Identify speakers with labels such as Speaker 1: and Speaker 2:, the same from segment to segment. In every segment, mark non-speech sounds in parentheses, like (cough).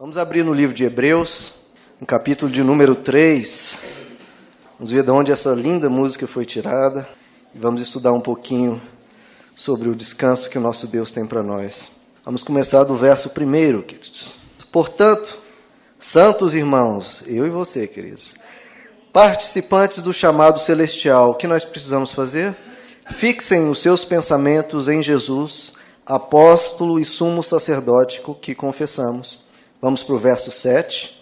Speaker 1: Vamos abrir no livro de Hebreus, no capítulo de número 3. Vamos ver de onde essa linda música foi tirada e vamos estudar um pouquinho sobre o descanso que o nosso Deus tem para nós. Vamos começar do verso primeiro, queridos. Portanto, santos irmãos, eu e você, queridos, participantes do chamado celestial, o que nós precisamos fazer? Fixem os seus pensamentos em Jesus, apóstolo e sumo sacerdótico que confessamos Vamos para o verso 7.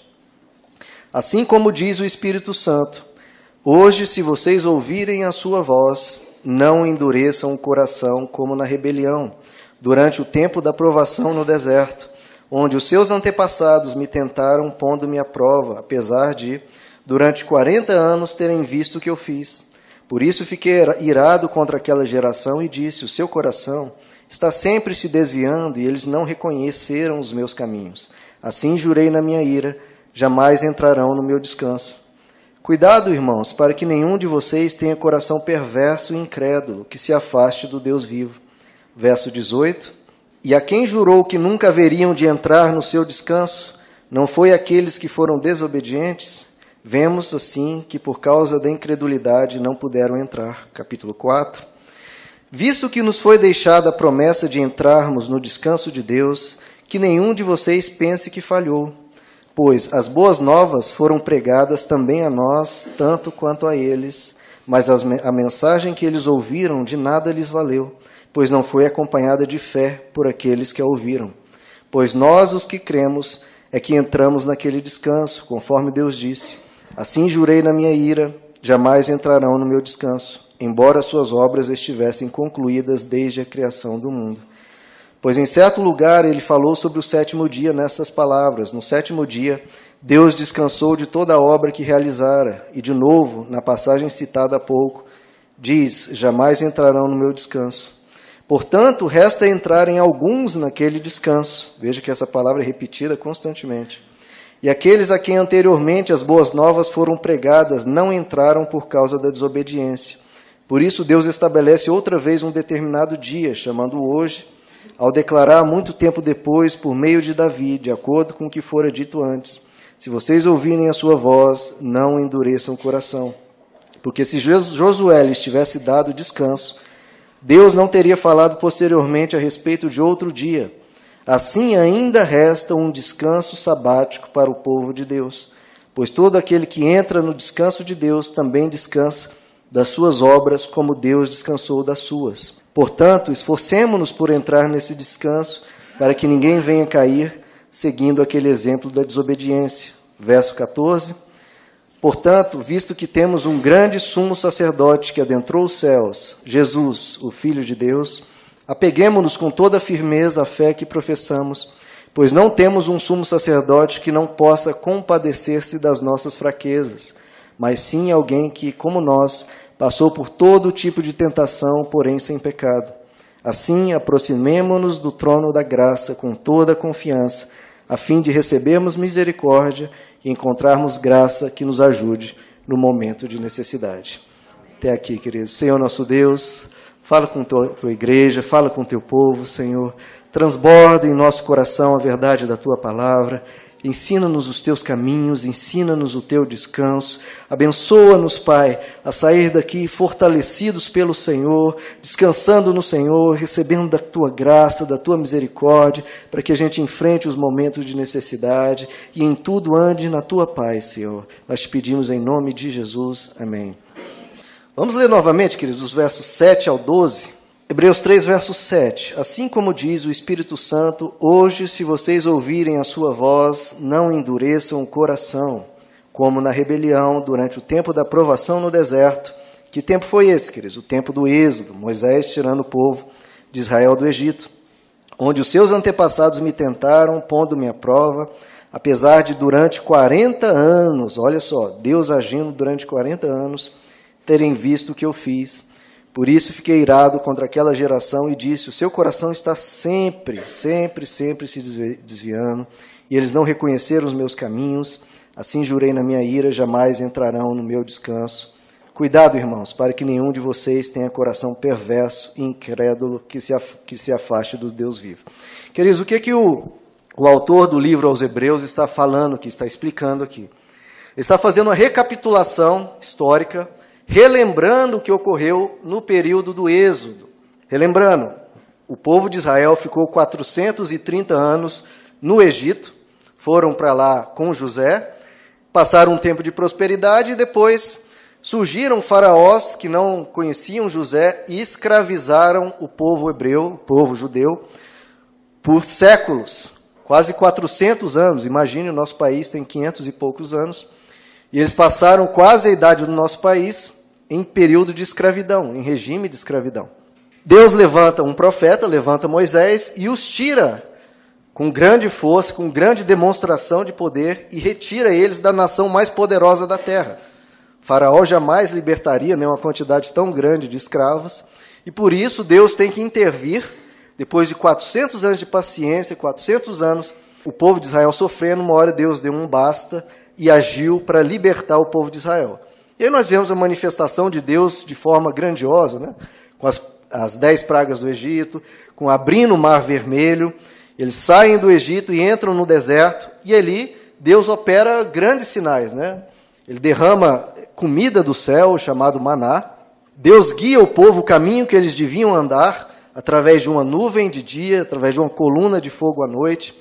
Speaker 1: Assim como diz o Espírito Santo: Hoje, se vocês ouvirem a sua voz, não endureçam o coração como na rebelião, durante o tempo da provação no deserto, onde os seus antepassados me tentaram pondo-me à prova, apesar de, durante quarenta anos, terem visto o que eu fiz. Por isso fiquei irado contra aquela geração e disse: O seu coração está sempre se desviando e eles não reconheceram os meus caminhos. Assim jurei na minha ira, jamais entrarão no meu descanso. Cuidado, irmãos, para que nenhum de vocês tenha coração perverso e incrédulo, que se afaste do Deus vivo. Verso 18. E a quem jurou que nunca haveriam de entrar no seu descanso, não foi aqueles que foram desobedientes? Vemos assim que por causa da incredulidade não puderam entrar. Capítulo 4. Visto que nos foi deixada a promessa de entrarmos no descanso de Deus, que nenhum de vocês pense que falhou, pois as boas novas foram pregadas também a nós, tanto quanto a eles, mas a mensagem que eles ouviram de nada lhes valeu, pois não foi acompanhada de fé por aqueles que a ouviram. Pois nós, os que cremos, é que entramos naquele descanso, conforme Deus disse: Assim jurei na minha ira, jamais entrarão no meu descanso, embora suas obras estivessem concluídas desde a criação do mundo. Pois em certo lugar ele falou sobre o sétimo dia nessas palavras: No sétimo dia, Deus descansou de toda a obra que realizara. E de novo, na passagem citada há pouco, diz: Jamais entrarão no meu descanso. Portanto, resta entrarem alguns naquele descanso. Veja que essa palavra é repetida constantemente. E aqueles a quem anteriormente as boas novas foram pregadas não entraram por causa da desobediência. Por isso, Deus estabelece outra vez um determinado dia, chamando hoje ao declarar muito tempo depois, por meio de Davi, de acordo com o que fora dito antes: Se vocês ouvirem a sua voz, não endureçam o coração. Porque se Josué lhes tivesse dado descanso, Deus não teria falado posteriormente a respeito de outro dia. Assim ainda resta um descanso sabático para o povo de Deus. Pois todo aquele que entra no descanso de Deus também descansa das suas obras, como Deus descansou das suas. Portanto, esforcemo-nos por entrar nesse descanso, para que ninguém venha cair seguindo aquele exemplo da desobediência. Verso 14. Portanto, visto que temos um grande sumo sacerdote que adentrou os céus, Jesus, o Filho de Deus, apeguemo-nos com toda firmeza à fé que professamos, pois não temos um sumo sacerdote que não possa compadecer-se das nossas fraquezas, mas sim alguém que, como nós, Passou por todo tipo de tentação, porém sem pecado. Assim, aproximemo-nos do trono da graça com toda a confiança, a fim de recebermos misericórdia e encontrarmos graça que nos ajude no momento de necessidade. Até aqui, queridos. Senhor nosso Deus, fala com tua, tua igreja, fala com teu povo, Senhor. Transborda em nosso coração a verdade da tua palavra Ensina-nos os teus caminhos, ensina-nos o teu descanso. Abençoa-nos, Pai, a sair daqui fortalecidos pelo Senhor, descansando no Senhor, recebendo da tua graça, da tua misericórdia, para que a gente enfrente os momentos de necessidade e em tudo ande na tua paz, Senhor. Nós te pedimos em nome de Jesus. Amém. Vamos ler novamente, queridos, os versos 7 ao 12. Hebreus 3, verso 7. Assim como diz o Espírito Santo, hoje, se vocês ouvirem a sua voz, não endureçam o coração, como na rebelião durante o tempo da provação no deserto. Que tempo foi esse, queridos? O tempo do Êxodo, Moisés tirando o povo de Israel do Egito, onde os seus antepassados me tentaram, pondo-me à prova, apesar de durante 40 anos, olha só, Deus agindo durante 40 anos, terem visto o que eu fiz por isso fiquei irado contra aquela geração e disse: O seu coração está sempre, sempre, sempre se desviando, e eles não reconheceram os meus caminhos. Assim jurei na minha ira: jamais entrarão no meu descanso. Cuidado, irmãos, para que nenhum de vocês tenha coração perverso e incrédulo que se, que se afaste do Deus vivo. Queridos, o que, que o, o autor do livro aos Hebreus está falando aqui, está explicando aqui. Ele está fazendo uma recapitulação histórica, relembrando o que ocorreu no período do Êxodo. Relembrando, o povo de Israel ficou 430 anos no Egito, foram para lá com José, passaram um tempo de prosperidade e depois surgiram faraós que não conheciam José e escravizaram o povo hebreu, o povo judeu, por séculos, quase 400 anos. Imagine, o nosso país tem 500 e poucos anos. E eles passaram quase a idade do nosso país em período de escravidão, em regime de escravidão. Deus levanta um profeta, levanta Moisés e os tira com grande força, com grande demonstração de poder e retira eles da nação mais poderosa da terra. Faraó jamais libertaria né, uma quantidade tão grande de escravos, e por isso Deus tem que intervir, depois de 400 anos de paciência, 400 anos, o povo de Israel sofrendo, uma hora Deus deu um basta e agiu para libertar o povo de Israel. E aí nós vemos a manifestação de Deus de forma grandiosa, né? com as, as dez pragas do Egito, com abrindo o mar vermelho, eles saem do Egito e entram no deserto, e ali Deus opera grandes sinais, né? Ele derrama comida do céu, chamado maná. Deus guia o povo o caminho que eles deviam andar, através de uma nuvem de dia, através de uma coluna de fogo à noite.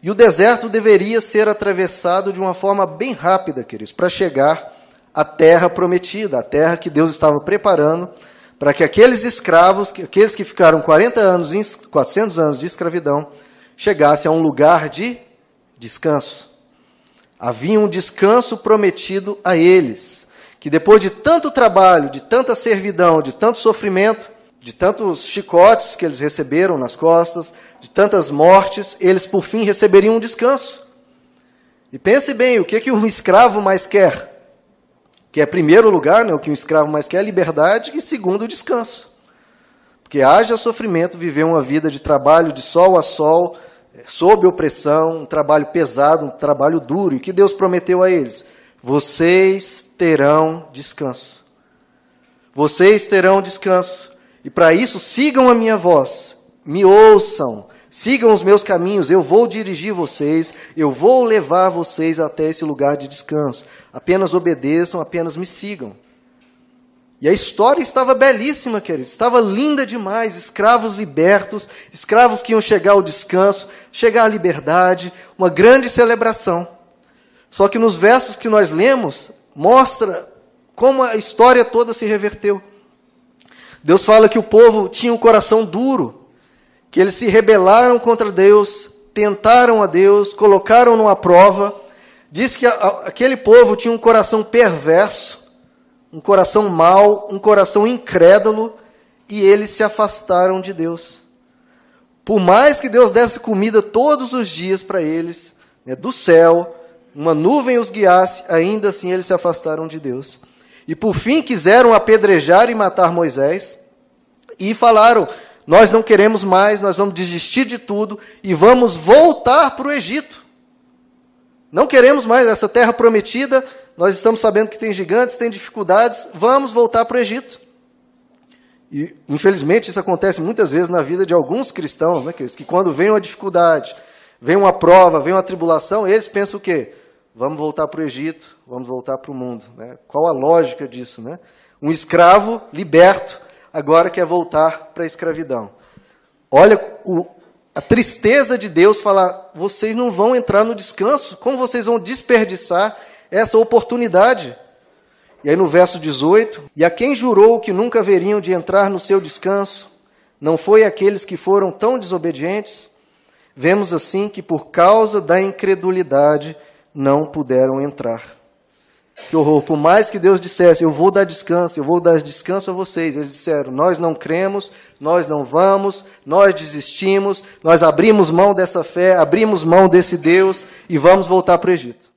Speaker 1: E o deserto deveria ser atravessado de uma forma bem rápida, queridos, para chegar à terra prometida, a terra que Deus estava preparando para que aqueles escravos, aqueles que ficaram 40 anos, 400 anos de escravidão, chegassem a um lugar de descanso. Havia um descanso prometido a eles que depois de tanto trabalho, de tanta servidão, de tanto sofrimento, de tantos chicotes que eles receberam nas costas, de tantas mortes, eles por fim receberiam um descanso. E pense bem, o que, que um (laughs) escravo mais quer? Que é, primeiro lugar, né, o que um escravo mais quer é liberdade, e segundo, o descanso. Porque haja sofrimento viver uma vida de trabalho de sol a sol, eh, sob opressão, um trabalho pesado, um trabalho duro. E o que Deus prometeu a eles? Vocês terão descanso. Vocês terão descanso. E para isso, sigam a minha voz, me ouçam, sigam os meus caminhos, eu vou dirigir vocês, eu vou levar vocês até esse lugar de descanso. Apenas obedeçam, apenas me sigam. E a história estava belíssima, queridos, estava linda demais. Escravos libertos, escravos que iam chegar ao descanso, chegar à liberdade, uma grande celebração. Só que nos versos que nós lemos, mostra como a história toda se reverteu. Deus fala que o povo tinha um coração duro, que eles se rebelaram contra Deus, tentaram a Deus, colocaram-no à prova. Diz que aquele povo tinha um coração perverso, um coração mau, um coração incrédulo, e eles se afastaram de Deus. Por mais que Deus desse comida todos os dias para eles, né, do céu, uma nuvem os guiasse, ainda assim eles se afastaram de Deus. E por fim quiseram apedrejar e matar Moisés, e falaram: Nós não queremos mais, nós vamos desistir de tudo e vamos voltar para o Egito. Não queremos mais essa terra prometida, nós estamos sabendo que tem gigantes, tem dificuldades, vamos voltar para o Egito. E, infelizmente, isso acontece muitas vezes na vida de alguns cristãos, né, que quando vem uma dificuldade, vem uma prova, vem uma tribulação, eles pensam o quê? Vamos voltar para o Egito, vamos voltar para o mundo. Né? Qual a lógica disso? Né? Um escravo liberto agora quer voltar para a escravidão. Olha o, a tristeza de Deus falar: vocês não vão entrar no descanso, como vocês vão desperdiçar essa oportunidade? E aí no verso 18: E a quem jurou que nunca veriam de entrar no seu descanso, não foi aqueles que foram tão desobedientes? Vemos assim que por causa da incredulidade, não puderam entrar. Que horror! Por mais que Deus dissesse, eu vou dar descanso, eu vou dar descanso a vocês, eles disseram, nós não cremos, nós não vamos, nós desistimos, nós abrimos mão dessa fé, abrimos mão desse Deus e vamos voltar para o Egito.